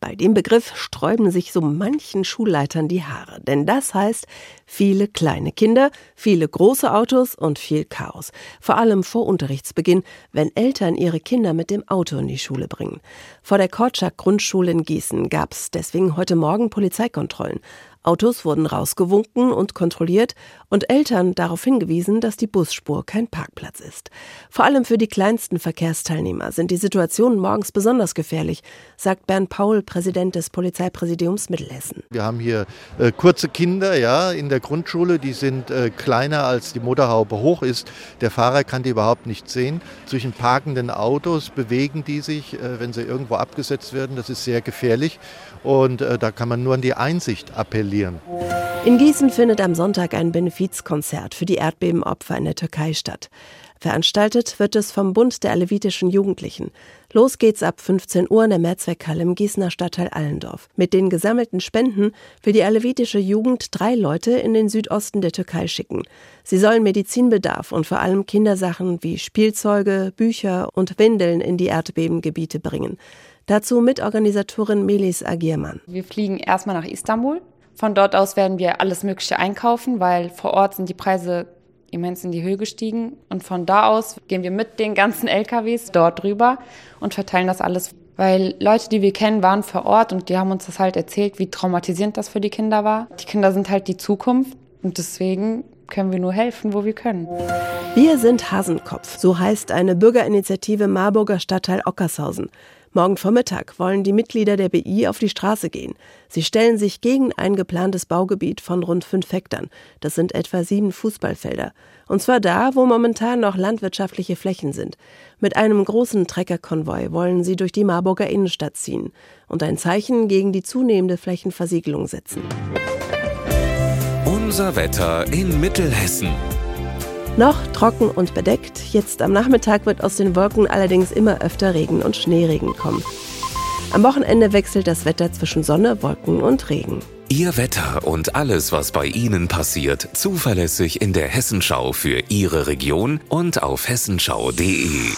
Bei dem Begriff sträuben sich so manchen Schulleitern die Haare, denn das heißt viele kleine Kinder, viele große Autos und viel Chaos. Vor allem vor Unterrichtsbeginn, wenn Eltern ihre Kinder mit dem Auto in die Schule bringen. Vor der Korczak Grundschule in Gießen gab es deswegen heute Morgen Polizeikontrollen. Autos wurden rausgewunken und kontrolliert und Eltern darauf hingewiesen, dass die Busspur kein Parkplatz ist. Vor allem für die kleinsten Verkehrsteilnehmer sind die Situationen morgens besonders gefährlich, sagt Bernd Paul, Präsident des Polizeipräsidiums Mittelhessen. Wir haben hier äh, kurze Kinder ja, in der Grundschule, die sind äh, kleiner als die Motorhaube hoch ist. Der Fahrer kann die überhaupt nicht sehen. Zwischen parkenden Autos bewegen die sich, äh, wenn sie irgendwo abgesetzt werden. Das ist sehr gefährlich und äh, da kann man nur an die Einsicht appellieren. In Gießen findet am Sonntag ein Benefizkonzert für die Erdbebenopfer in der Türkei statt. Veranstaltet wird es vom Bund der alevitischen Jugendlichen. Los geht's ab 15 Uhr in der Mehrzweckhalle im Gießener Stadtteil Allendorf. Mit den gesammelten Spenden will die alevitische Jugend drei Leute in den Südosten der Türkei schicken. Sie sollen Medizinbedarf und vor allem Kindersachen wie Spielzeuge, Bücher und Windeln in die Erdbebengebiete bringen. Dazu Mitorganisatorin Melis Agiermann. Wir fliegen erstmal nach Istanbul von dort aus werden wir alles Mögliche einkaufen, weil vor Ort sind die Preise immens in die Höhe gestiegen. Und von da aus gehen wir mit den ganzen LKWs dort drüber und verteilen das alles. Weil Leute, die wir kennen, waren vor Ort und die haben uns das halt erzählt, wie traumatisierend das für die Kinder war. Die Kinder sind halt die Zukunft und deswegen können wir nur helfen, wo wir können. Wir sind Hasenkopf, so heißt eine Bürgerinitiative Marburger Stadtteil Ockershausen. Morgen Vormittag wollen die Mitglieder der BI auf die Straße gehen. Sie stellen sich gegen ein geplantes Baugebiet von rund fünf Hektar. Das sind etwa sieben Fußballfelder. Und zwar da, wo momentan noch landwirtschaftliche Flächen sind. Mit einem großen Treckerkonvoi wollen sie durch die Marburger Innenstadt ziehen und ein Zeichen gegen die zunehmende Flächenversiegelung setzen. Unser Wetter in Mittelhessen. Noch trocken und bedeckt. Jetzt am Nachmittag wird aus den Wolken allerdings immer öfter Regen und Schneeregen kommen. Am Wochenende wechselt das Wetter zwischen Sonne, Wolken und Regen. Ihr Wetter und alles, was bei Ihnen passiert, zuverlässig in der Hessenschau für Ihre Region und auf hessenschau.de.